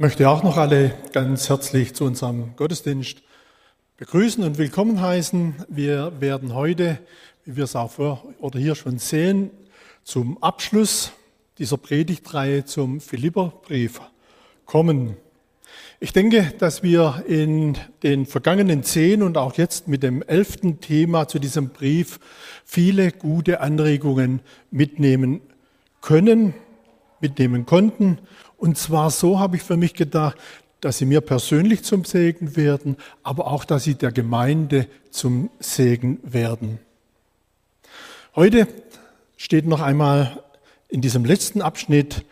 möchte auch noch alle ganz herzlich zu unserem Gottesdienst begrüßen und willkommen heißen. Wir werden heute, wie wir es auch vor oder hier schon sehen, zum Abschluss dieser Predigtreihe zum Philipperbrief kommen. Ich denke, dass wir in den vergangenen zehn und auch jetzt mit dem elften Thema zu diesem Brief viele gute Anregungen mitnehmen können, mitnehmen konnten und zwar so habe ich für mich gedacht, dass sie mir persönlich zum Segen werden, aber auch, dass sie der Gemeinde zum Segen werden. Heute steht noch einmal in diesem letzten Abschnitt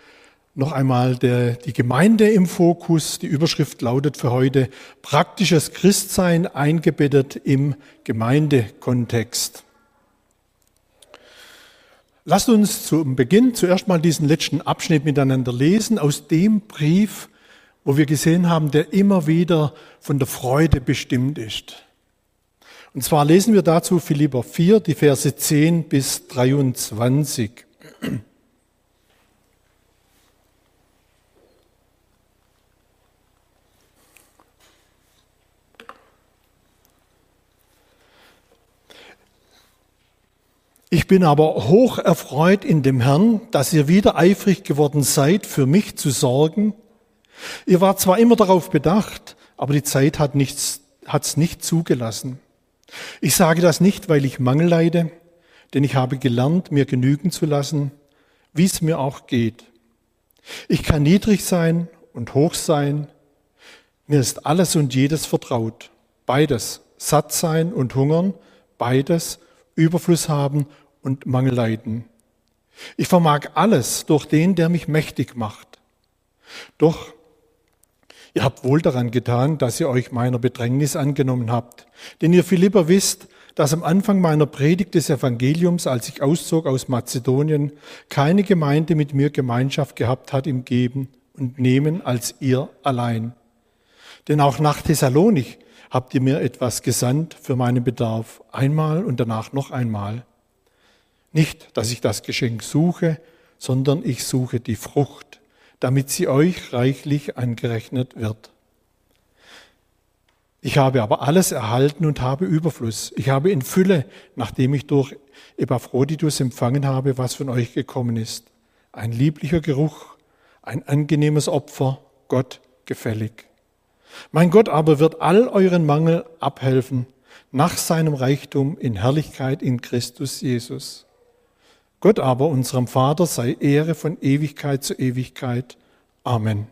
noch einmal der, die Gemeinde im Fokus. Die Überschrift lautet für heute praktisches Christsein eingebettet im Gemeindekontext. Lasst uns zum Beginn zuerst mal diesen letzten Abschnitt miteinander lesen aus dem Brief, wo wir gesehen haben, der immer wieder von der Freude bestimmt ist. Und zwar lesen wir dazu Philipper 4, die Verse 10 bis 23. Ich bin aber hoch erfreut in dem Herrn, dass ihr wieder eifrig geworden seid, für mich zu sorgen. Ihr wart zwar immer darauf bedacht, aber die Zeit hat nichts, hat's nicht zugelassen. Ich sage das nicht, weil ich Mangel leide, denn ich habe gelernt, mir genügen zu lassen, wie es mir auch geht. Ich kann niedrig sein und hoch sein. Mir ist alles und jedes vertraut. Beides, satt sein und hungern, beides, Überfluss haben und Mangel leiden. Ich vermag alles durch den, der mich mächtig macht. Doch ihr habt wohl daran getan, dass ihr euch meiner Bedrängnis angenommen habt. Denn ihr Philipper wisst, dass am Anfang meiner Predigt des Evangeliums, als ich auszog aus Mazedonien, keine Gemeinde mit mir Gemeinschaft gehabt hat im Geben und Nehmen als ihr allein. Denn auch nach Thessalonik habt ihr mir etwas gesandt für meinen Bedarf, einmal und danach noch einmal. Nicht, dass ich das Geschenk suche, sondern ich suche die Frucht, damit sie euch reichlich angerechnet wird. Ich habe aber alles erhalten und habe Überfluss. Ich habe in Fülle, nachdem ich durch Epaphroditus empfangen habe, was von euch gekommen ist. Ein lieblicher Geruch, ein angenehmes Opfer, Gott gefällig. Mein Gott aber wird all euren Mangel abhelfen, nach seinem Reichtum in Herrlichkeit in Christus Jesus. Gott aber, unserem Vater, sei Ehre von Ewigkeit zu Ewigkeit. Amen.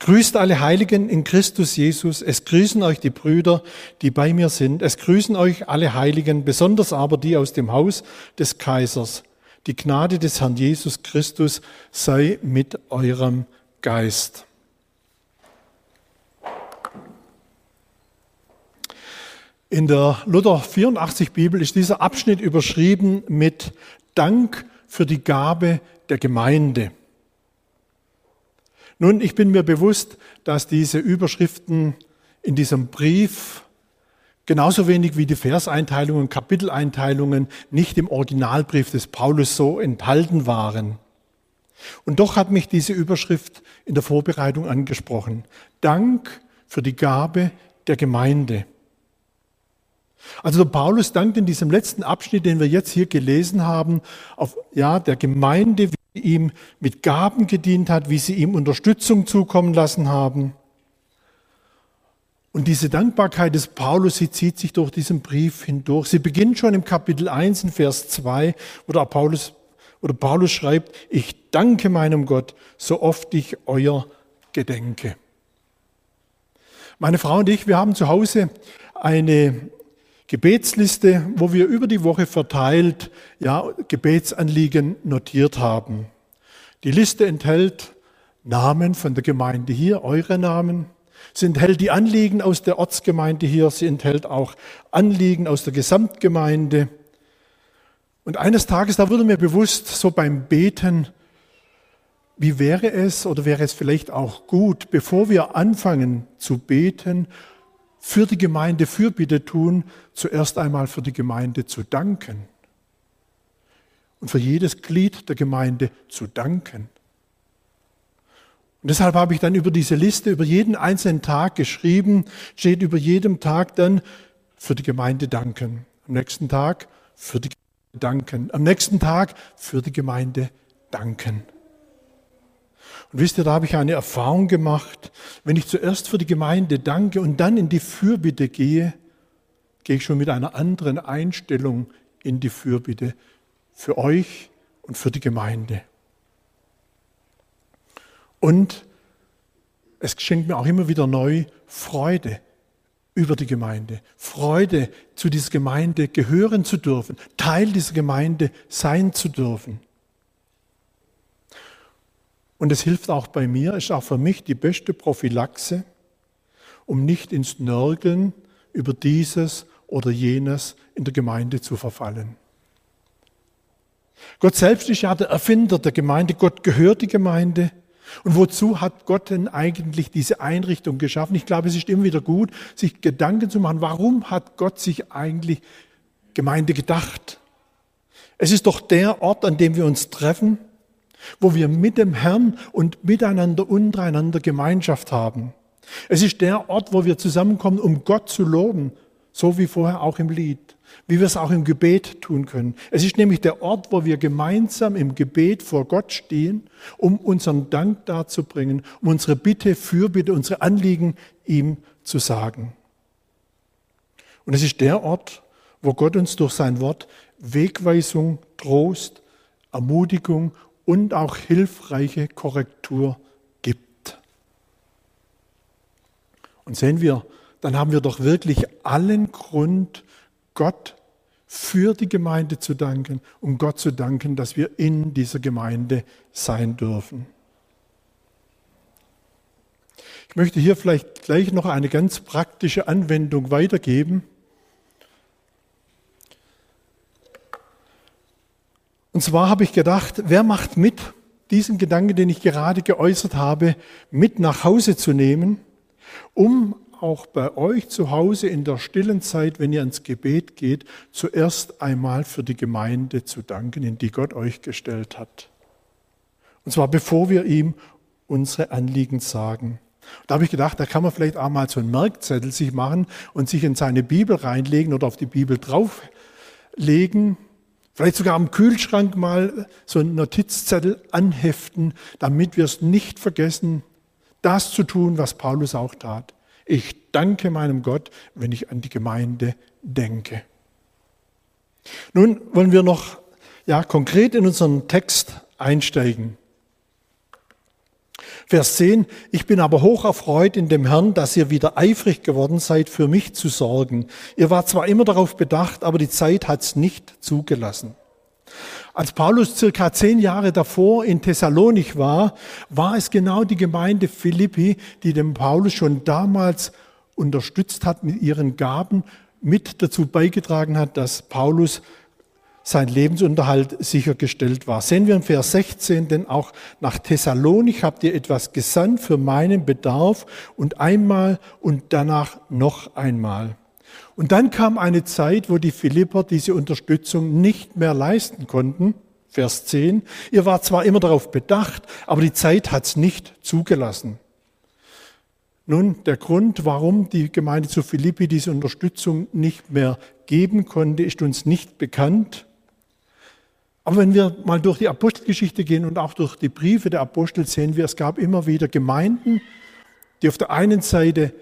Grüßt alle Heiligen in Christus Jesus. Es grüßen euch die Brüder, die bei mir sind. Es grüßen euch alle Heiligen, besonders aber die aus dem Haus des Kaisers. Die Gnade des Herrn Jesus Christus sei mit eurem Geist. In der Luther 84 Bibel ist dieser Abschnitt überschrieben mit Dank für die Gabe der Gemeinde. Nun, ich bin mir bewusst, dass diese Überschriften in diesem Brief genauso wenig wie die Verseinteilungen, Kapiteleinteilungen nicht im Originalbrief des Paulus so enthalten waren. Und doch hat mich diese Überschrift in der Vorbereitung angesprochen. Dank für die Gabe der Gemeinde. Also Paulus dankt in diesem letzten Abschnitt, den wir jetzt hier gelesen haben, auf, ja, der Gemeinde, wie sie ihm mit Gaben gedient hat, wie sie ihm Unterstützung zukommen lassen haben. Und diese Dankbarkeit des Paulus, sie zieht sich durch diesen Brief hindurch. Sie beginnt schon im Kapitel 1 in Vers 2, wo der Paulus, oder Paulus schreibt, ich danke meinem Gott, so oft ich euer gedenke. Meine Frau und ich, wir haben zu Hause eine Gebetsliste, wo wir über die Woche verteilt ja, Gebetsanliegen notiert haben. Die Liste enthält Namen von der Gemeinde hier, eure Namen. Sie enthält die Anliegen aus der Ortsgemeinde hier. Sie enthält auch Anliegen aus der Gesamtgemeinde. Und eines Tages, da wurde mir bewusst, so beim Beten, wie wäre es oder wäre es vielleicht auch gut, bevor wir anfangen zu beten, für die Gemeinde Fürbitte tun, zuerst einmal für die Gemeinde zu danken. Und für jedes Glied der Gemeinde zu danken. Und deshalb habe ich dann über diese Liste, über jeden einzelnen Tag geschrieben, steht über jedem Tag dann für die Gemeinde danken. Am nächsten Tag für die Gemeinde danken. Am nächsten Tag für die Gemeinde danken. Und wisst ihr, da habe ich eine Erfahrung gemacht. Wenn ich zuerst für die Gemeinde danke und dann in die Fürbitte gehe, gehe ich schon mit einer anderen Einstellung in die Fürbitte für euch und für die Gemeinde. Und es schenkt mir auch immer wieder neu Freude über die Gemeinde, Freude zu dieser Gemeinde gehören zu dürfen, Teil dieser Gemeinde sein zu dürfen. Und es hilft auch bei mir, ist auch für mich die beste Prophylaxe, um nicht ins Nörgeln über dieses oder jenes in der Gemeinde zu verfallen. Gott selbst ist ja der Erfinder der Gemeinde. Gott gehört die Gemeinde. Und wozu hat Gott denn eigentlich diese Einrichtung geschaffen? Ich glaube, es ist immer wieder gut, sich Gedanken zu machen, warum hat Gott sich eigentlich Gemeinde gedacht? Es ist doch der Ort, an dem wir uns treffen, wo wir mit dem Herrn und miteinander untereinander Gemeinschaft haben. Es ist der Ort, wo wir zusammenkommen, um Gott zu loben, so wie vorher auch im Lied wie wir es auch im Gebet tun können. Es ist nämlich der Ort, wo wir gemeinsam im Gebet vor Gott stehen, um unseren Dank darzubringen, um unsere Bitte, Fürbitte, unsere Anliegen ihm zu sagen. Und es ist der Ort, wo Gott uns durch sein Wort Wegweisung, Trost, Ermutigung und auch hilfreiche Korrektur gibt. Und sehen wir, dann haben wir doch wirklich allen Grund, Gott für die Gemeinde zu danken, um Gott zu danken, dass wir in dieser Gemeinde sein dürfen. Ich möchte hier vielleicht gleich noch eine ganz praktische Anwendung weitergeben. Und zwar habe ich gedacht, wer macht mit, diesen Gedanken, den ich gerade geäußert habe, mit nach Hause zu nehmen, um auch bei euch zu Hause in der stillen Zeit, wenn ihr ins Gebet geht, zuerst einmal für die Gemeinde zu danken, in die Gott euch gestellt hat. Und zwar bevor wir ihm unsere Anliegen sagen. Da habe ich gedacht, da kann man vielleicht auch mal so einen Merkzettel sich machen und sich in seine Bibel reinlegen oder auf die Bibel drauflegen. Vielleicht sogar am Kühlschrank mal so einen Notizzettel anheften, damit wir es nicht vergessen, das zu tun, was Paulus auch tat. Ich danke meinem Gott, wenn ich an die Gemeinde denke. Nun wollen wir noch ja, konkret in unseren Text einsteigen. Vers 10, ich bin aber hoch erfreut in dem Herrn, dass ihr wieder eifrig geworden seid, für mich zu sorgen. Ihr wart zwar immer darauf bedacht, aber die Zeit hat's nicht zugelassen. Als Paulus circa zehn Jahre davor in Thessalonik war, war es genau die Gemeinde Philippi, die dem Paulus schon damals unterstützt hat mit ihren Gaben, mit dazu beigetragen hat, dass Paulus sein Lebensunterhalt sichergestellt war. Sehen wir in Vers 16, denn auch nach Thessalonik habt ihr etwas gesandt für meinen Bedarf und einmal und danach noch einmal. Und dann kam eine Zeit, wo die Philipper diese Unterstützung nicht mehr leisten konnten. Vers 10. Ihr wart zwar immer darauf bedacht, aber die Zeit hat es nicht zugelassen. Nun, der Grund, warum die Gemeinde zu Philippi diese Unterstützung nicht mehr geben konnte, ist uns nicht bekannt. Aber wenn wir mal durch die Apostelgeschichte gehen und auch durch die Briefe der Apostel sehen wir, es gab immer wieder Gemeinden, die auf der einen Seite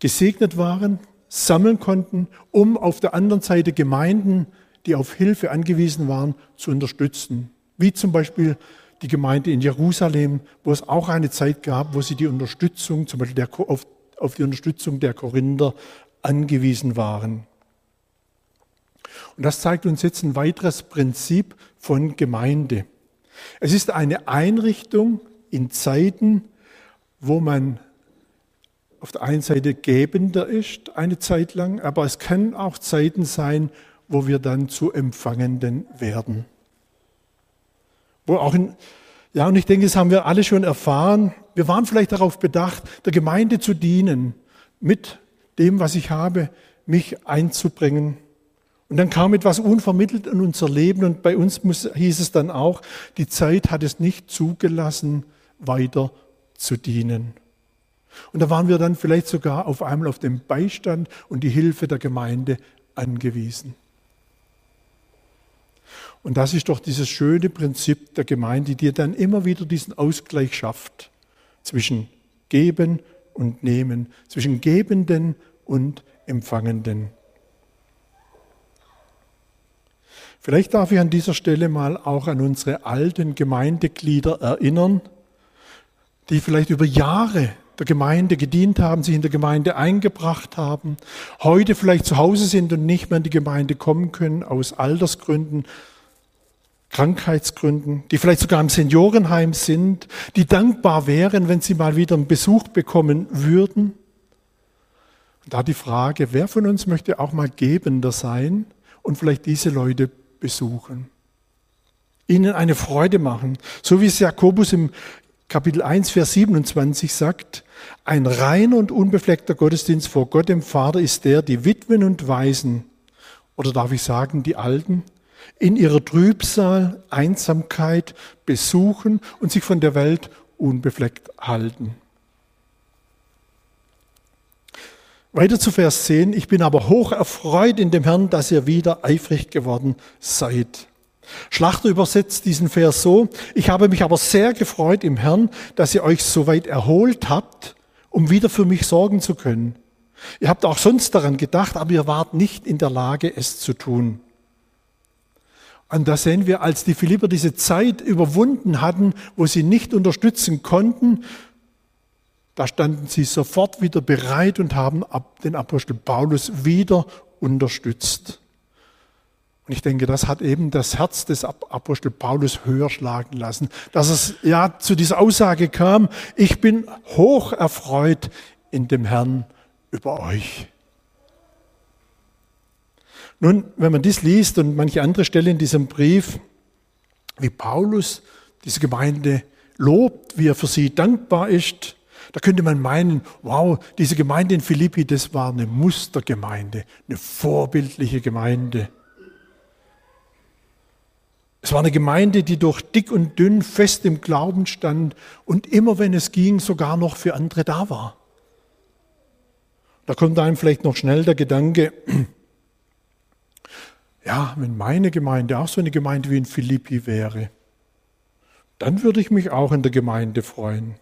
gesegnet waren, sammeln konnten, um auf der anderen Seite Gemeinden, die auf Hilfe angewiesen waren, zu unterstützen. Wie zum Beispiel die Gemeinde in Jerusalem, wo es auch eine Zeit gab, wo sie die Unterstützung, zum Beispiel der, auf, auf die Unterstützung der Korinther angewiesen waren. Und das zeigt uns jetzt ein weiteres Prinzip von Gemeinde. Es ist eine Einrichtung in Zeiten, wo man auf der einen Seite gebender ist, eine Zeit lang, aber es können auch Zeiten sein, wo wir dann zu Empfangenden werden. Wo auch in, ja, und ich denke, das haben wir alle schon erfahren. Wir waren vielleicht darauf bedacht, der Gemeinde zu dienen, mit dem, was ich habe, mich einzubringen. Und dann kam etwas unvermittelt in unser Leben und bei uns muss, hieß es dann auch, die Zeit hat es nicht zugelassen, weiter zu dienen. Und da waren wir dann vielleicht sogar auf einmal auf den Beistand und die Hilfe der Gemeinde angewiesen. Und das ist doch dieses schöne Prinzip der Gemeinde, die dann immer wieder diesen Ausgleich schafft zwischen Geben und Nehmen, zwischen Gebenden und Empfangenden. Vielleicht darf ich an dieser Stelle mal auch an unsere alten Gemeindeglieder erinnern, die vielleicht über Jahre der Gemeinde gedient haben, sich in der Gemeinde eingebracht haben, heute vielleicht zu Hause sind und nicht mehr in die Gemeinde kommen können aus Altersgründen, Krankheitsgründen, die vielleicht sogar im Seniorenheim sind, die dankbar wären, wenn sie mal wieder einen Besuch bekommen würden. Und da die Frage, wer von uns möchte auch mal gebender sein und vielleicht diese Leute besuchen? Ihnen eine Freude machen, so wie es Jakobus im Kapitel 1, Vers 27 sagt, ein reiner und unbefleckter Gottesdienst vor Gott dem Vater ist der, die Witwen und Waisen, oder darf ich sagen, die Alten, in ihrer Trübsal, Einsamkeit besuchen und sich von der Welt unbefleckt halten. Weiter zu Vers 10. Ich bin aber hoch erfreut in dem Herrn, dass ihr wieder eifrig geworden seid. Schlachter übersetzt diesen Vers so, ich habe mich aber sehr gefreut im Herrn, dass ihr euch so weit erholt habt, um wieder für mich sorgen zu können. Ihr habt auch sonst daran gedacht, aber ihr wart nicht in der Lage, es zu tun. Und da sehen wir, als die Philipper diese Zeit überwunden hatten, wo sie nicht unterstützen konnten, da standen sie sofort wieder bereit und haben den Apostel Paulus wieder unterstützt. Und ich denke, das hat eben das Herz des Apostel Paulus höher schlagen lassen, dass es ja zu dieser Aussage kam, ich bin hoch erfreut in dem Herrn über euch. Nun, wenn man dies liest und manche andere Stelle in diesem Brief, wie Paulus diese Gemeinde lobt, wie er für sie dankbar ist, da könnte man meinen, wow, diese Gemeinde in Philippi, das war eine Mustergemeinde, eine vorbildliche Gemeinde. Es war eine Gemeinde, die durch dick und dünn fest im Glauben stand und immer, wenn es ging, sogar noch für andere da war. Da kommt einem vielleicht noch schnell der Gedanke, ja, wenn meine Gemeinde auch so eine Gemeinde wie in Philippi wäre, dann würde ich mich auch in der Gemeinde freuen.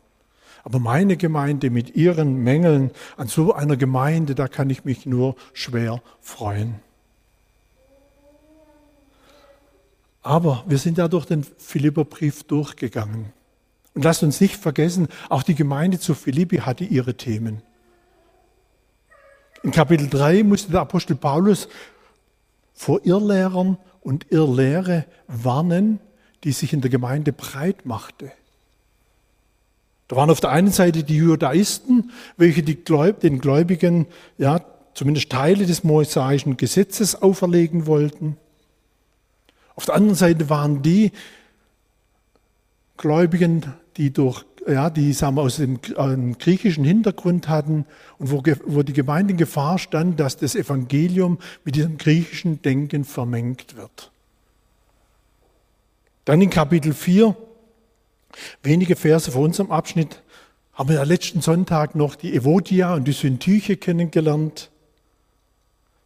Aber meine Gemeinde mit ihren Mängeln, an so einer Gemeinde, da kann ich mich nur schwer freuen. Aber wir sind ja durch den Philipperbrief durchgegangen. Und lasst uns nicht vergessen, auch die Gemeinde zu Philippi hatte ihre Themen. In Kapitel 3 musste der Apostel Paulus vor Irrlehrern und Irrlehre warnen, die sich in der Gemeinde breit machte. Da waren auf der einen Seite die Judaisten, welche die Gläub den Gläubigen ja zumindest Teile des mosaischen Gesetzes auferlegen wollten. Auf der anderen Seite waren die Gläubigen, die durch ja, die sagen wir, aus dem einem griechischen Hintergrund hatten und wo, wo die Gemeinde in Gefahr stand, dass das Evangelium mit diesem griechischen Denken vermengt wird. Dann in Kapitel 4, wenige Verse vor unserem Abschnitt, haben wir ja letzten Sonntag noch die Evodia und die Syntyche kennengelernt.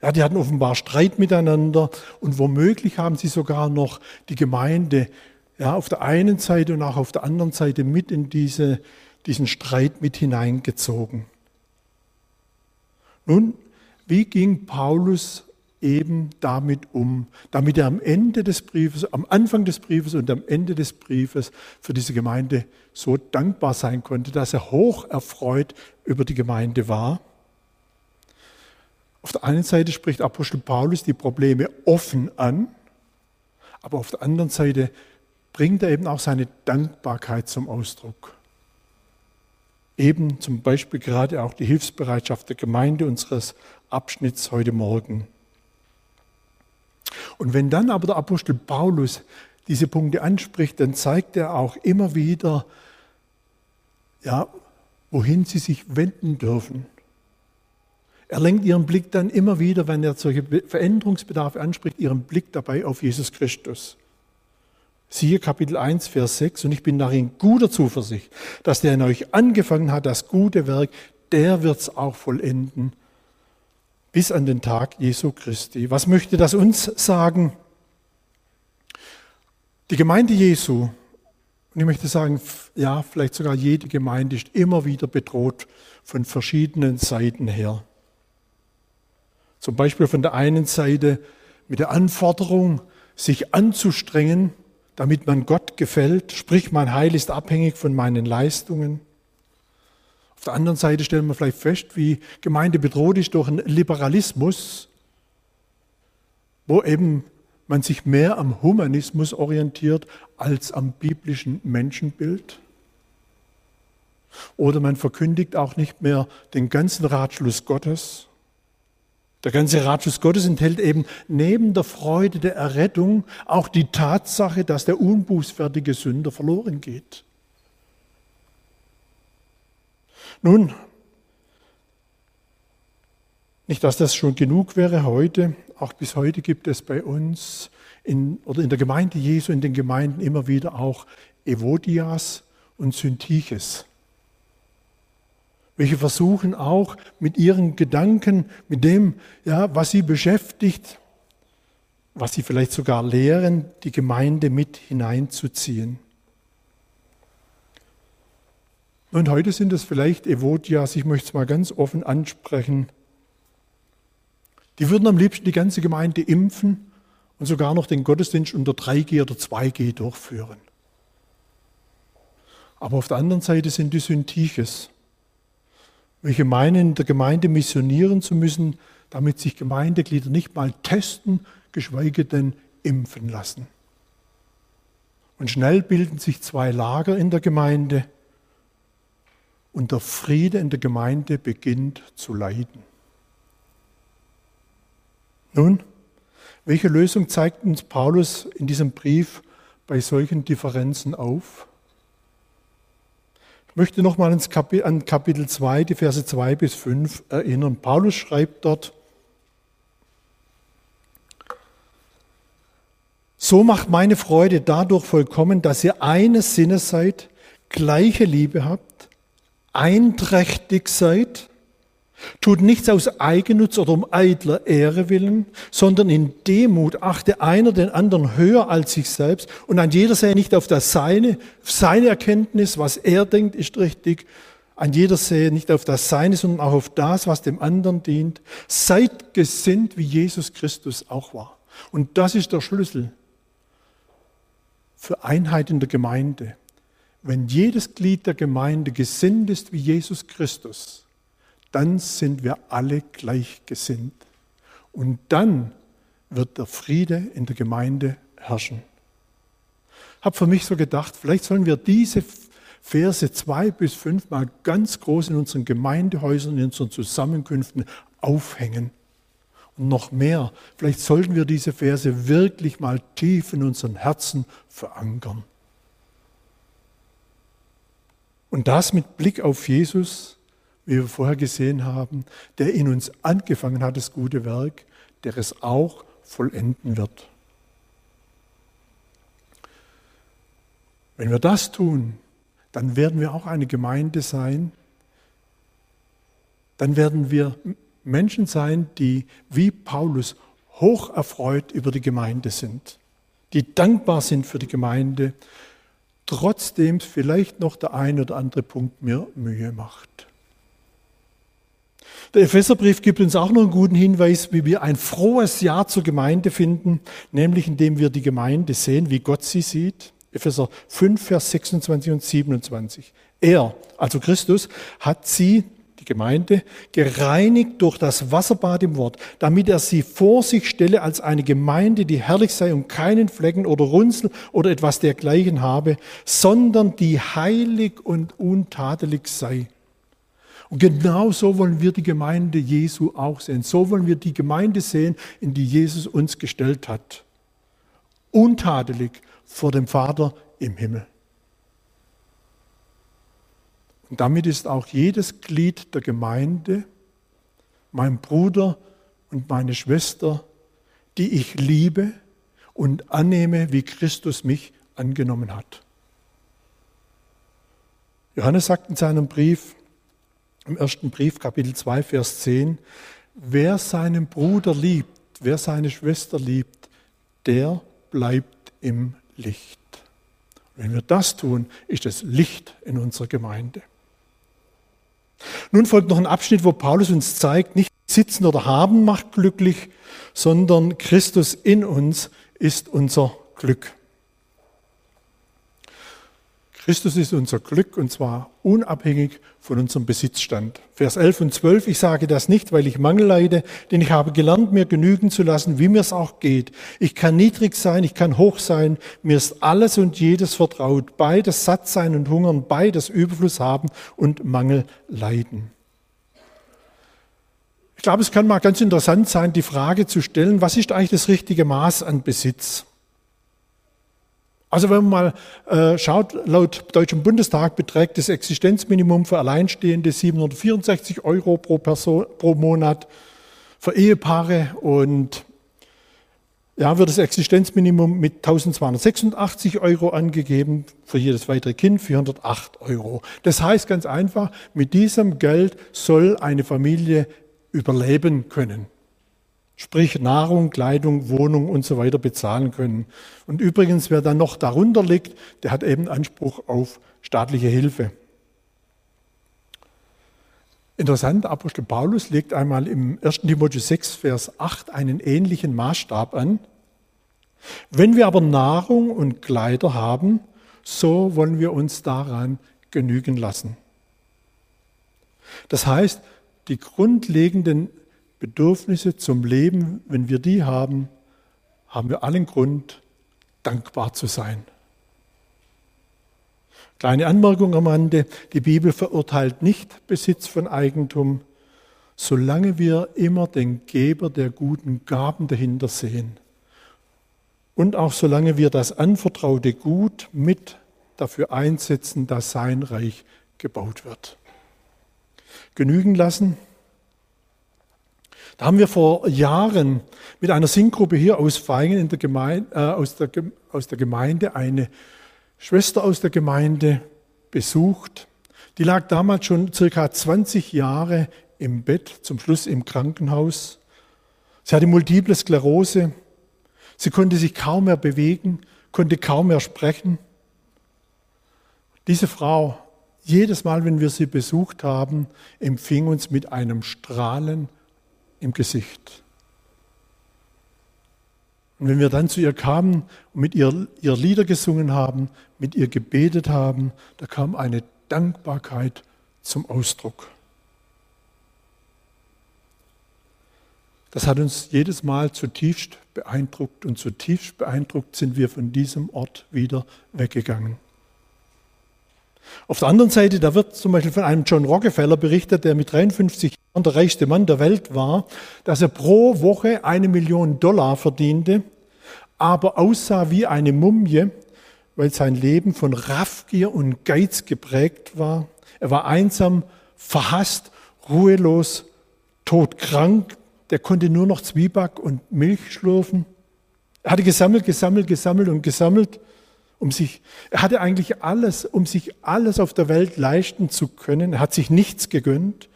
Ja, die hatten offenbar Streit miteinander und womöglich haben sie sogar noch die Gemeinde ja, auf der einen Seite und auch auf der anderen Seite mit in diese, diesen Streit mit hineingezogen. Nun, wie ging Paulus eben damit um, damit er am Ende des Briefes, am Anfang des Briefes und am Ende des Briefes für diese Gemeinde so dankbar sein konnte, dass er hoch erfreut über die Gemeinde war? Auf der einen Seite spricht Apostel Paulus die Probleme offen an, aber auf der anderen Seite bringt er eben auch seine Dankbarkeit zum Ausdruck. Eben zum Beispiel gerade auch die Hilfsbereitschaft der Gemeinde unseres Abschnitts heute Morgen. Und wenn dann aber der Apostel Paulus diese Punkte anspricht, dann zeigt er auch immer wieder, ja, wohin sie sich wenden dürfen. Er lenkt ihren Blick dann immer wieder, wenn er solche Veränderungsbedarfe anspricht, ihren Blick dabei auf Jesus Christus. Siehe Kapitel 1, Vers 6, und ich bin darin guter Zuversicht, dass der in euch angefangen hat, das gute Werk, der wird's auch vollenden, bis an den Tag Jesu Christi. Was möchte das uns sagen? Die Gemeinde Jesu, und ich möchte sagen, ja, vielleicht sogar jede Gemeinde ist immer wieder bedroht von verschiedenen Seiten her. Zum Beispiel von der einen Seite mit der Anforderung, sich anzustrengen, damit man Gott gefällt, sprich mein Heil ist abhängig von meinen Leistungen. Auf der anderen Seite stellen wir vielleicht fest, wie Gemeinde bedroht ist durch einen Liberalismus, wo eben man sich mehr am Humanismus orientiert als am biblischen Menschenbild. Oder man verkündigt auch nicht mehr den ganzen Ratschluss Gottes, der ganze Ratschluss Gottes enthält eben neben der Freude der Errettung auch die Tatsache, dass der unbußfertige Sünder verloren geht. Nun, nicht, dass das schon genug wäre heute, auch bis heute gibt es bei uns in, oder in der Gemeinde Jesu, in den Gemeinden immer wieder auch Evodias und Syntiches welche versuchen auch mit ihren Gedanken, mit dem, ja, was sie beschäftigt, was sie vielleicht sogar lehren, die Gemeinde mit hineinzuziehen. Und heute sind es vielleicht Evodias, ich möchte es mal ganz offen ansprechen. Die würden am liebsten die ganze Gemeinde impfen und sogar noch den Gottesdienst unter 3G oder 2G durchführen. Aber auf der anderen Seite sind die Syntiches welche meinen, in der Gemeinde missionieren zu müssen, damit sich Gemeindeglieder nicht mal testen, geschweige denn impfen lassen. Und schnell bilden sich zwei Lager in der Gemeinde und der Friede in der Gemeinde beginnt zu leiden. Nun, welche Lösung zeigt uns Paulus in diesem Brief bei solchen Differenzen auf? möchte nochmal an Kapitel 2, die Verse 2 bis 5 erinnern. Paulus schreibt dort, So macht meine Freude dadurch vollkommen, dass ihr eines Sinnes seid, gleiche Liebe habt, einträchtig seid, Tut nichts aus Eigennutz oder um eitler Ehre willen, sondern in Demut achte einer den anderen höher als sich selbst und ein jeder sehe nicht auf das Seine, seine Erkenntnis, was er denkt, ist richtig. Ein jeder sehe nicht auf das Seine, sondern auch auf das, was dem anderen dient. Seid gesinnt, wie Jesus Christus auch war. Und das ist der Schlüssel für Einheit in der Gemeinde. Wenn jedes Glied der Gemeinde gesinnt ist wie Jesus Christus, dann sind wir alle gleichgesinnt. Und dann wird der Friede in der Gemeinde herrschen. Habe für mich so gedacht, vielleicht sollen wir diese Verse zwei bis fünf mal ganz groß in unseren Gemeindehäusern, in unseren Zusammenkünften aufhängen. Und noch mehr, vielleicht sollten wir diese Verse wirklich mal tief in unseren Herzen verankern. Und das mit Blick auf Jesus, wie wir vorher gesehen haben, der in uns angefangen hat, das gute Werk, der es auch vollenden wird. Wenn wir das tun, dann werden wir auch eine Gemeinde sein, dann werden wir Menschen sein, die wie Paulus hoch erfreut über die Gemeinde sind, die dankbar sind für die Gemeinde, trotzdem vielleicht noch der ein oder andere Punkt mir Mühe macht. Der Epheserbrief gibt uns auch noch einen guten Hinweis, wie wir ein frohes Ja zur Gemeinde finden, nämlich indem wir die Gemeinde sehen, wie Gott sie sieht. Epheser 5, Vers 26 und 27. Er, also Christus, hat sie, Gemeinde, gereinigt durch das Wasserbad im Wort, damit er sie vor sich stelle als eine Gemeinde, die herrlich sei und keinen Flecken oder Runzel oder etwas dergleichen habe, sondern die heilig und untadelig sei. Und genau so wollen wir die Gemeinde Jesu auch sehen. So wollen wir die Gemeinde sehen, in die Jesus uns gestellt hat. Untadelig vor dem Vater im Himmel. Und damit ist auch jedes Glied der Gemeinde mein Bruder und meine Schwester, die ich liebe und annehme, wie Christus mich angenommen hat. Johannes sagt in seinem Brief, im ersten Brief, Kapitel 2, Vers 10, wer seinen Bruder liebt, wer seine Schwester liebt, der bleibt im Licht. Wenn wir das tun, ist es Licht in unserer Gemeinde. Nun folgt noch ein Abschnitt, wo Paulus uns zeigt, nicht sitzen oder haben macht glücklich, sondern Christus in uns ist unser Glück. Christus ist unser Glück und zwar unabhängig von unserem Besitzstand. Vers 11 und 12, ich sage das nicht, weil ich Mangel leide, denn ich habe gelernt, mir genügen zu lassen, wie mir es auch geht. Ich kann niedrig sein, ich kann hoch sein, mir ist alles und jedes vertraut, beides satt sein und hungern, beides Überfluss haben und Mangel leiden. Ich glaube, es kann mal ganz interessant sein, die Frage zu stellen, was ist eigentlich das richtige Maß an Besitz? Also wenn man mal äh, schaut, laut Deutschem Bundestag beträgt das Existenzminimum für Alleinstehende 764 Euro pro, Person, pro Monat, für Ehepaare und ja, wird das Existenzminimum mit 1286 Euro angegeben, für jedes weitere Kind 408 Euro. Das heißt ganz einfach, mit diesem Geld soll eine Familie überleben können. Sprich Nahrung, Kleidung, Wohnung und so weiter bezahlen können. Und übrigens, wer dann noch darunter liegt, der hat eben Anspruch auf staatliche Hilfe. Interessant, Apostel Paulus legt einmal im 1. Timotheus 6, Vers 8 einen ähnlichen Maßstab an. Wenn wir aber Nahrung und Kleider haben, so wollen wir uns daran genügen lassen. Das heißt, die grundlegenden Bedürfnisse zum Leben, wenn wir die haben, haben wir allen Grund, dankbar zu sein. Kleine Anmerkung am Rande, die Bibel verurteilt nicht Besitz von Eigentum, solange wir immer den Geber der guten Gaben dahinter sehen. Und auch solange wir das anvertraute Gut mit dafür einsetzen, dass sein Reich gebaut wird. Genügen lassen da haben wir vor Jahren mit einer Singgruppe hier aus Feingen in der Gemeinde, äh, aus, der, aus der Gemeinde eine Schwester aus der Gemeinde besucht. Die lag damals schon circa 20 Jahre im Bett, zum Schluss im Krankenhaus. Sie hatte multiple Sklerose. Sie konnte sich kaum mehr bewegen, konnte kaum mehr sprechen. Diese Frau, jedes Mal, wenn wir sie besucht haben, empfing uns mit einem Strahlen im Gesicht. Und wenn wir dann zu ihr kamen und mit ihr, ihr Lieder gesungen haben, mit ihr gebetet haben, da kam eine Dankbarkeit zum Ausdruck. Das hat uns jedes Mal zutiefst beeindruckt und zutiefst beeindruckt sind wir von diesem Ort wieder weggegangen. Auf der anderen Seite, da wird zum Beispiel von einem John Rockefeller berichtet, der mit 53 Jahren der reichste Mann der Welt war, dass er pro Woche eine Million Dollar verdiente, aber aussah wie eine Mumie, weil sein Leben von Raffgier und Geiz geprägt war. Er war einsam, verhasst, ruhelos, todkrank. Der konnte nur noch Zwieback und Milch schlürfen. Er hatte gesammelt, gesammelt, gesammelt und gesammelt um sich, er hatte eigentlich alles, um sich alles auf der Welt leisten zu können. Er hat sich nichts gegönnt.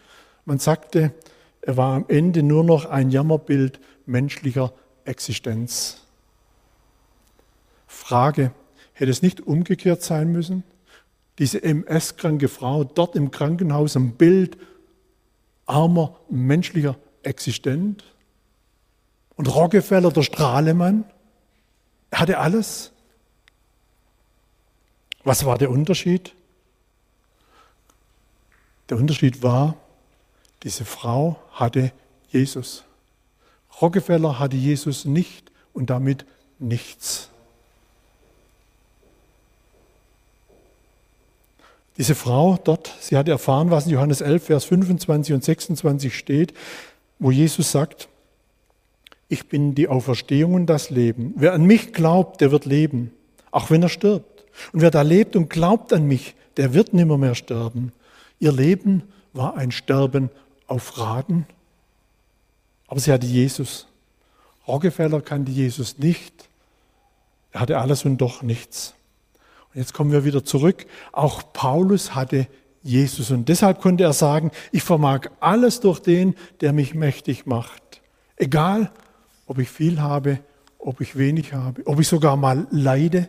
Man sagte, er war am Ende nur noch ein Jammerbild menschlicher Existenz. Frage, hätte es nicht umgekehrt sein müssen? Diese MS-kranke Frau dort im Krankenhaus ein Bild armer menschlicher Existenz? Und Rockefeller, der Strahlemann, er hatte alles. Was war der Unterschied? Der Unterschied war, diese Frau hatte Jesus. Rockefeller hatte Jesus nicht und damit nichts. Diese Frau dort, sie hatte erfahren, was in Johannes 11, Vers 25 und 26 steht, wo Jesus sagt, ich bin die Auferstehung und das Leben. Wer an mich glaubt, der wird leben, auch wenn er stirbt. Und wer da lebt und glaubt an mich, der wird nimmer mehr sterben. Ihr Leben war ein Sterben auf Raten. Aber sie hatte Jesus. Rockefeller kannte Jesus nicht. Er hatte alles und doch nichts. Und jetzt kommen wir wieder zurück. Auch Paulus hatte Jesus und deshalb konnte er sagen, ich vermag alles durch den, der mich mächtig macht. Egal, ob ich viel habe, ob ich wenig habe, ob ich sogar mal leide.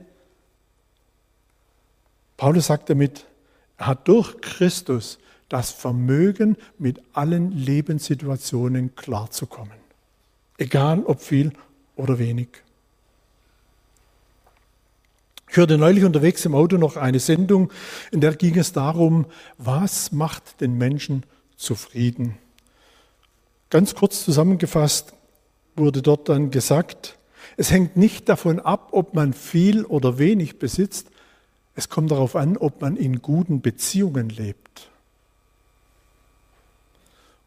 Paulus sagt damit, er hat durch Christus das Vermögen, mit allen Lebenssituationen klarzukommen. Egal ob viel oder wenig. Ich hörte neulich unterwegs im Auto noch eine Sendung, in der ging es darum, was macht den Menschen zufrieden. Ganz kurz zusammengefasst wurde dort dann gesagt, es hängt nicht davon ab, ob man viel oder wenig besitzt, es kommt darauf an, ob man in guten Beziehungen lebt.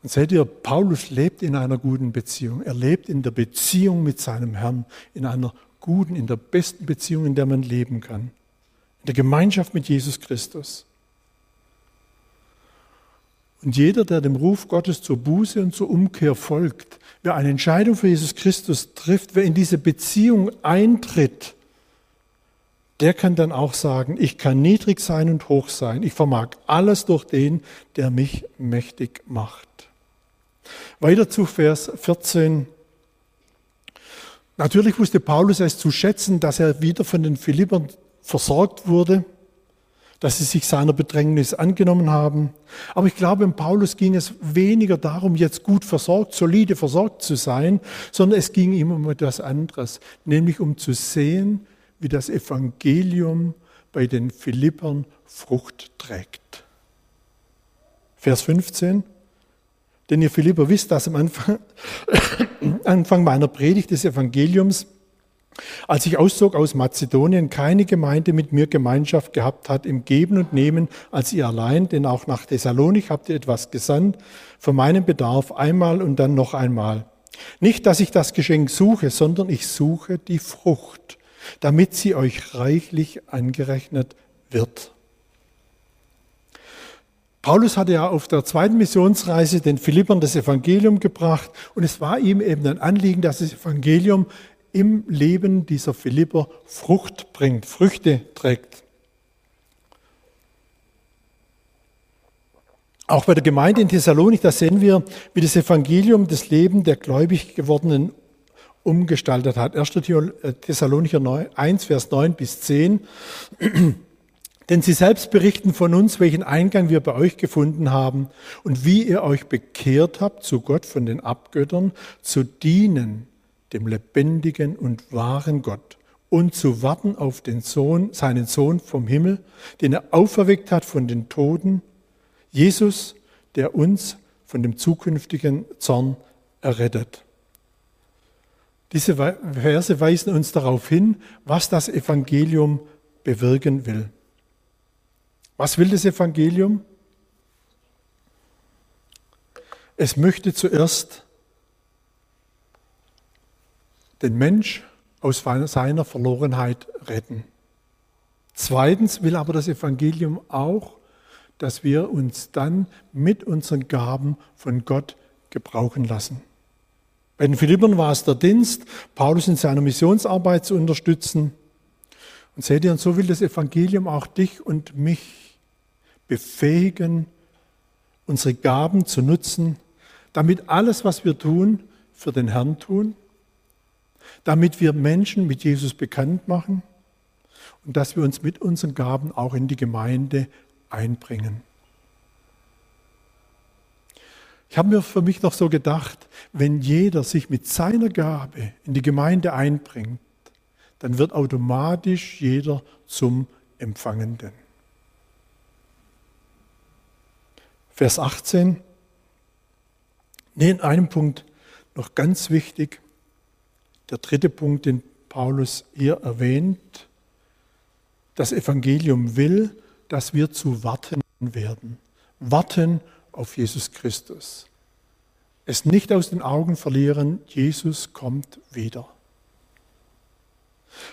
Und seht ihr, Paulus lebt in einer guten Beziehung. Er lebt in der Beziehung mit seinem Herrn, in einer guten, in der besten Beziehung, in der man leben kann. In der Gemeinschaft mit Jesus Christus. Und jeder, der dem Ruf Gottes zur Buße und zur Umkehr folgt, wer eine Entscheidung für Jesus Christus trifft, wer in diese Beziehung eintritt, der kann dann auch sagen, ich kann niedrig sein und hoch sein. Ich vermag alles durch den, der mich mächtig macht. Weiter zu Vers 14. Natürlich wusste Paulus es zu schätzen, dass er wieder von den Philippern versorgt wurde, dass sie sich seiner Bedrängnis angenommen haben. Aber ich glaube, in Paulus ging es weniger darum, jetzt gut versorgt, solide versorgt zu sein, sondern es ging ihm um etwas anderes, nämlich um zu sehen, wie das Evangelium bei den Philippern Frucht trägt. Vers 15. Denn ihr Philipper wisst, dass am Anfang, Anfang meiner Predigt des Evangeliums, als ich auszog aus Mazedonien, keine Gemeinde mit mir Gemeinschaft gehabt hat im Geben und Nehmen als ihr allein, denn auch nach Thessalonik habt ihr etwas gesandt für meinen Bedarf einmal und dann noch einmal. Nicht, dass ich das Geschenk suche, sondern ich suche die Frucht, damit sie euch reichlich angerechnet wird. Paulus hatte ja auf der zweiten Missionsreise den Philippern das Evangelium gebracht und es war ihm eben ein Anliegen, dass das Evangelium im Leben dieser Philipper Frucht bringt, Früchte trägt. Auch bei der Gemeinde in Thessalonik, da sehen wir, wie das Evangelium das Leben der gläubig gewordenen umgestaltet hat. 1. Thessalonicher 1, Vers 9 bis 10. Denn sie selbst berichten von uns, welchen Eingang wir bei euch gefunden haben und wie ihr euch bekehrt habt zu Gott von den Abgöttern, zu dienen dem lebendigen und wahren Gott und zu warten auf den Sohn, seinen Sohn vom Himmel, den er auferweckt hat von den Toten, Jesus, der uns von dem zukünftigen Zorn errettet. Diese Verse weisen uns darauf hin, was das Evangelium bewirken will. Was will das Evangelium? Es möchte zuerst den Mensch aus seiner Verlorenheit retten. Zweitens will aber das Evangelium auch, dass wir uns dann mit unseren Gaben von Gott gebrauchen lassen. Bei den Philippern war es der Dienst, Paulus in seiner Missionsarbeit zu unterstützen. Und seht ihr, und so will das Evangelium auch dich und mich befähigen, unsere Gaben zu nutzen, damit alles, was wir tun, für den Herrn tun, damit wir Menschen mit Jesus bekannt machen und dass wir uns mit unseren Gaben auch in die Gemeinde einbringen. Ich habe mir für mich noch so gedacht, wenn jeder sich mit seiner Gabe in die Gemeinde einbringt, dann wird automatisch jeder zum Empfangenden. Vers 18. Nee, in einem Punkt noch ganz wichtig. Der dritte Punkt, den Paulus hier erwähnt. Das Evangelium will, dass wir zu warten werden. Warten auf Jesus Christus. Es nicht aus den Augen verlieren, Jesus kommt wieder.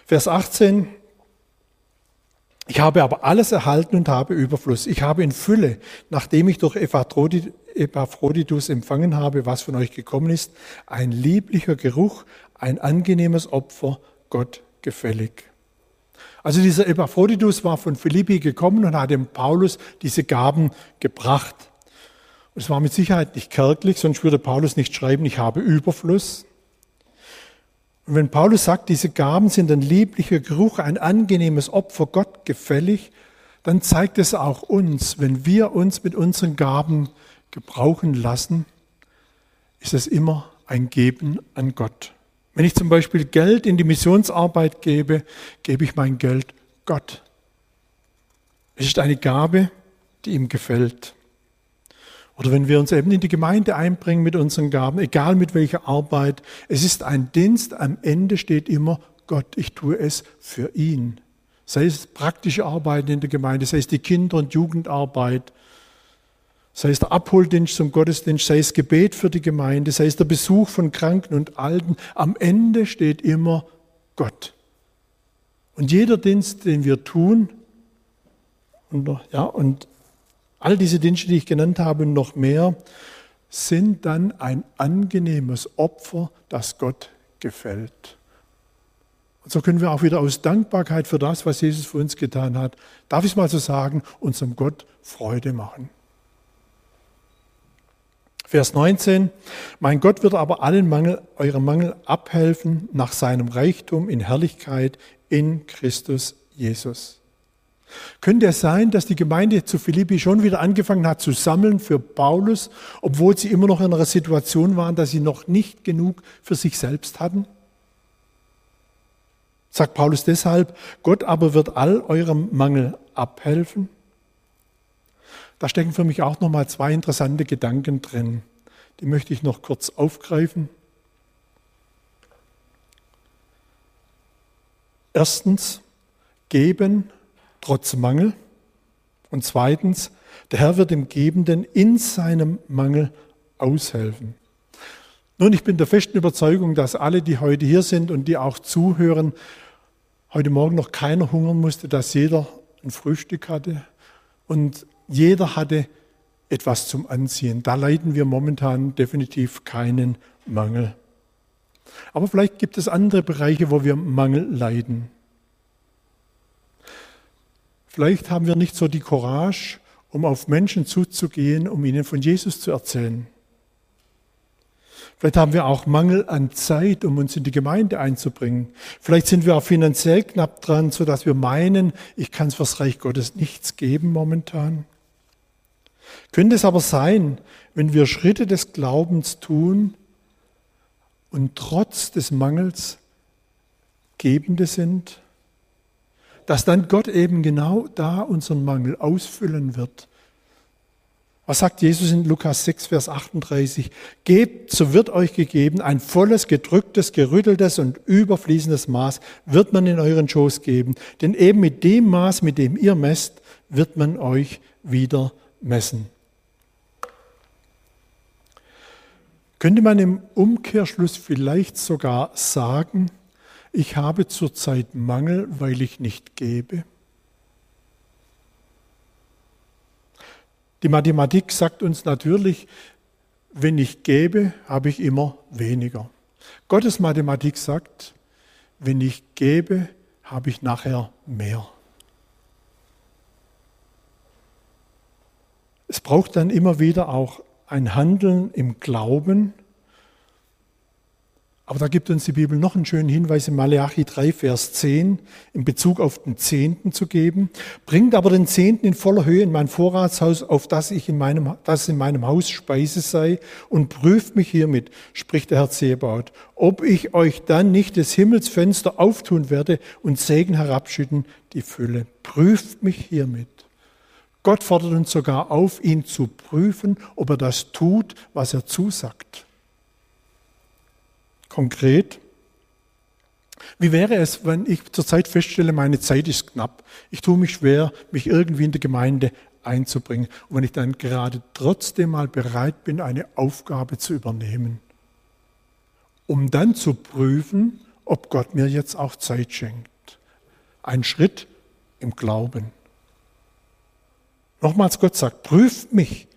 Vers 18. Ich habe aber alles erhalten und habe Überfluss. Ich habe in Fülle, nachdem ich durch Epaphroditus empfangen habe, was von euch gekommen ist, ein lieblicher Geruch, ein angenehmes Opfer, Gott gefällig. Also dieser Epaphroditus war von Philippi gekommen und hat dem Paulus diese Gaben gebracht. Es war mit Sicherheit nicht kärglich, sonst würde Paulus nicht schreiben, ich habe Überfluss. Und wenn Paulus sagt, diese Gaben sind ein lieblicher Geruch, ein angenehmes Opfer, Gott gefällig, dann zeigt es auch uns, wenn wir uns mit unseren Gaben gebrauchen lassen, ist es immer ein Geben an Gott. Wenn ich zum Beispiel Geld in die Missionsarbeit gebe, gebe ich mein Geld Gott. Es ist eine Gabe, die ihm gefällt. Oder wenn wir uns eben in die Gemeinde einbringen mit unseren Gaben, egal mit welcher Arbeit, es ist ein Dienst, am Ende steht immer Gott, ich tue es für ihn. Sei es praktische Arbeiten in der Gemeinde, sei es die Kinder- und Jugendarbeit, sei es der Abholdienst zum Gottesdienst, sei es Gebet für die Gemeinde, sei es der Besuch von Kranken und Alten. Am Ende steht immer Gott. Und jeder Dienst, den wir tun, und, ja, und all diese Dienste, die ich genannt habe und noch mehr, sind dann ein angenehmes Opfer, das Gott gefällt. Und so können wir auch wieder aus Dankbarkeit für das, was Jesus für uns getan hat, darf ich es mal so sagen, unserem Gott Freude machen. Vers 19, mein Gott wird aber allen Mangel, eurem Mangel abhelfen nach seinem Reichtum in Herrlichkeit in Christus Jesus. Könnte es sein, dass die Gemeinde zu Philippi schon wieder angefangen hat zu sammeln für Paulus, obwohl sie immer noch in einer Situation waren, dass sie noch nicht genug für sich selbst hatten? Sagt Paulus deshalb, Gott aber wird all eurem Mangel abhelfen? Da stecken für mich auch noch mal zwei interessante Gedanken drin. Die möchte ich noch kurz aufgreifen. Erstens, geben trotz Mangel. Und zweitens, der Herr wird dem Gebenden in seinem Mangel aushelfen. Nun, ich bin der festen Überzeugung, dass alle, die heute hier sind und die auch zuhören, heute Morgen noch keiner hungern musste, dass jeder ein Frühstück hatte und jeder hatte etwas zum Anziehen. Da leiden wir momentan definitiv keinen Mangel. Aber vielleicht gibt es andere Bereiche, wo wir Mangel leiden. Vielleicht haben wir nicht so die Courage, um auf Menschen zuzugehen, um ihnen von Jesus zu erzählen. Vielleicht haben wir auch Mangel an Zeit, um uns in die Gemeinde einzubringen. Vielleicht sind wir auch finanziell knapp dran, sodass wir meinen, ich kann es fürs Reich Gottes nichts geben momentan. Könnte es aber sein, wenn wir Schritte des Glaubens tun und trotz des Mangels Gebende sind, dass dann Gott eben genau da unseren Mangel ausfüllen wird. Was sagt Jesus in Lukas 6, Vers 38? Gebt, so wird euch gegeben, ein volles, gedrücktes, gerütteltes und überfließendes Maß wird man in euren Schoß geben. Denn eben mit dem Maß, mit dem ihr messt, wird man euch wieder messen. Könnte man im Umkehrschluss vielleicht sogar sagen, ich habe zurzeit Mangel, weil ich nicht gebe? Die Mathematik sagt uns natürlich, wenn ich gebe, habe ich immer weniger. Gottes Mathematik sagt, wenn ich gebe, habe ich nachher mehr. Es braucht dann immer wieder auch ein Handeln im Glauben. Aber da gibt uns die Bibel noch einen schönen Hinweis in Malachi 3, Vers 10 in Bezug auf den Zehnten zu geben. Bringt aber den Zehnten in voller Höhe in mein Vorratshaus, auf das ich in meinem, dass in meinem Haus Speise sei und prüft mich hiermit, spricht der Herr Zebaut, ob ich euch dann nicht des Himmelsfenster auftun werde und Segen herabschütten, die Fülle. Prüft mich hiermit. Gott fordert uns sogar auf, ihn zu prüfen, ob er das tut, was er zusagt. Konkret, wie wäre es, wenn ich zurzeit feststelle, meine Zeit ist knapp, ich tue mich schwer, mich irgendwie in der Gemeinde einzubringen und wenn ich dann gerade trotzdem mal bereit bin, eine Aufgabe zu übernehmen, um dann zu prüfen, ob Gott mir jetzt auch Zeit schenkt. Ein Schritt im Glauben. Nochmals, Gott sagt, prüft mich,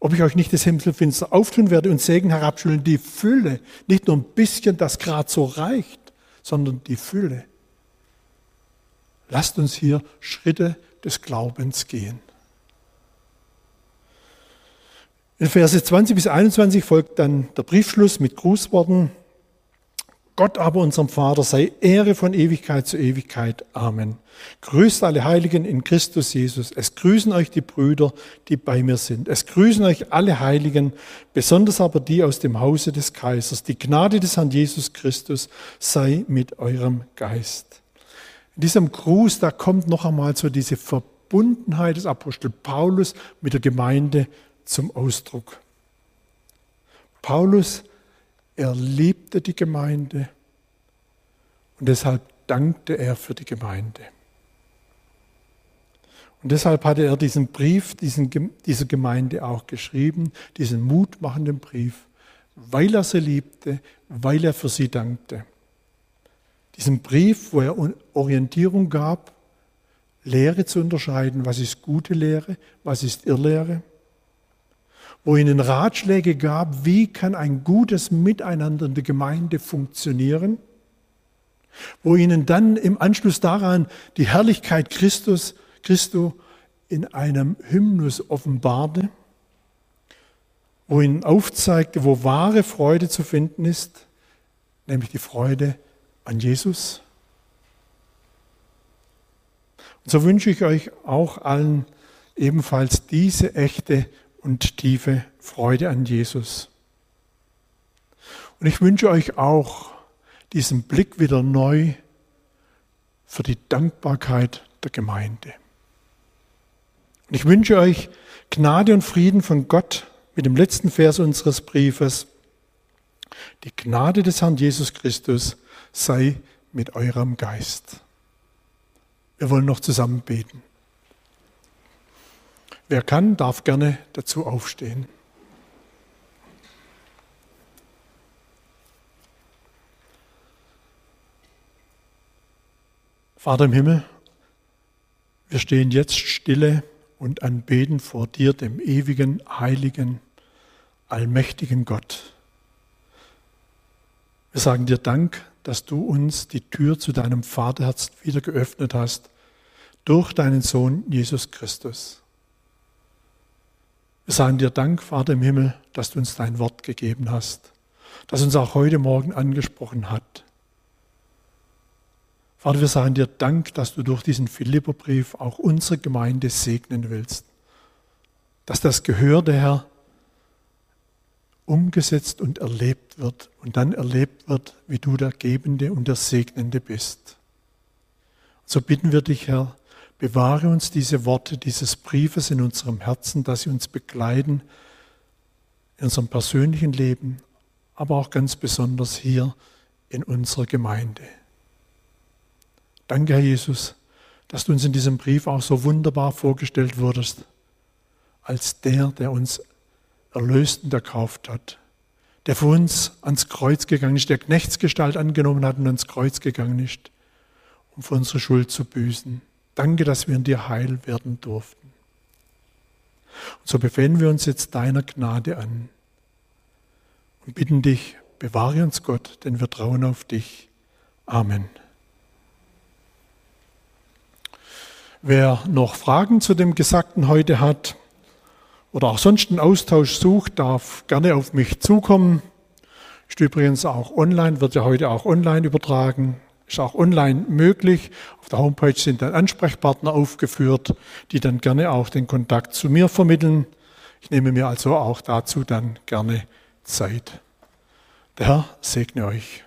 ob ich euch nicht das Himmelfinster auftun werde und Segen herabschütteln, die Fülle, nicht nur ein bisschen, das gerade so reicht, sondern die Fülle. Lasst uns hier Schritte des Glaubens gehen. In Verse 20 bis 21 folgt dann der Briefschluss mit Grußworten. Gott aber, unserem Vater, sei Ehre von Ewigkeit zu Ewigkeit. Amen. Grüßt alle Heiligen in Christus Jesus. Es grüßen euch die Brüder, die bei mir sind. Es grüßen euch alle Heiligen, besonders aber die aus dem Hause des Kaisers. Die Gnade des Herrn Jesus Christus sei mit eurem Geist. In diesem Gruß, da kommt noch einmal so diese Verbundenheit des Apostel Paulus mit der Gemeinde zum Ausdruck. Paulus, er liebte die Gemeinde und deshalb dankte er für die Gemeinde. Und deshalb hatte er diesen Brief diesen, dieser Gemeinde auch geschrieben, diesen mutmachenden Brief, weil er sie liebte, weil er für sie dankte. Diesen Brief, wo er Orientierung gab, Lehre zu unterscheiden, was ist gute Lehre, was ist Irrlehre, wo ihnen Ratschläge gab, wie kann ein gutes Miteinander in der Gemeinde funktionieren, wo ihnen dann im Anschluss daran die Herrlichkeit Christus, Christo in einem Hymnus offenbarte, wo ihnen aufzeigte, wo wahre Freude zu finden ist, nämlich die Freude an Jesus. Und so wünsche ich euch auch allen ebenfalls diese echte und tiefe Freude an Jesus. Und ich wünsche euch auch diesen Blick wieder neu für die Dankbarkeit der Gemeinde. Und ich wünsche euch Gnade und Frieden von Gott mit dem letzten Vers unseres Briefes. Die Gnade des Herrn Jesus Christus sei mit eurem Geist. Wir wollen noch zusammen beten. Wer kann, darf gerne dazu aufstehen. Vater im Himmel, wir stehen jetzt stille und anbeten vor dir, dem ewigen, heiligen, allmächtigen Gott. Wir sagen dir Dank, dass du uns die Tür zu deinem Vaterherz wieder geöffnet hast durch deinen Sohn Jesus Christus. Wir sagen dir Dank, Vater im Himmel, dass du uns dein Wort gegeben hast, das uns auch heute Morgen angesprochen hat. Vater, wir sagen dir Dank, dass du durch diesen Philipperbrief auch unsere Gemeinde segnen willst, dass das Gehör der Herr umgesetzt und erlebt wird und dann erlebt wird, wie du der Gebende und der Segnende bist. So bitten wir dich, Herr, Bewahre uns diese Worte dieses Briefes in unserem Herzen, dass sie uns begleiten in unserem persönlichen Leben, aber auch ganz besonders hier in unserer Gemeinde. Danke, Herr Jesus, dass du uns in diesem Brief auch so wunderbar vorgestellt wurdest, als der, der uns erlöst und erkauft hat, der für uns ans Kreuz gegangen ist, der Knechtsgestalt angenommen hat und ans Kreuz gegangen ist, um für unsere Schuld zu büßen. Danke, dass wir in dir heil werden durften. Und so befehlen wir uns jetzt deiner Gnade an und bitten dich, bewahre uns Gott, denn wir trauen auf dich. Amen. Wer noch Fragen zu dem Gesagten heute hat oder auch sonst einen Austausch sucht, darf gerne auf mich zukommen. Ist übrigens auch online, wird ja heute auch online übertragen ist auch online möglich. Auf der Homepage sind dann Ansprechpartner aufgeführt, die dann gerne auch den Kontakt zu mir vermitteln. Ich nehme mir also auch dazu dann gerne Zeit. Der Herr segne euch.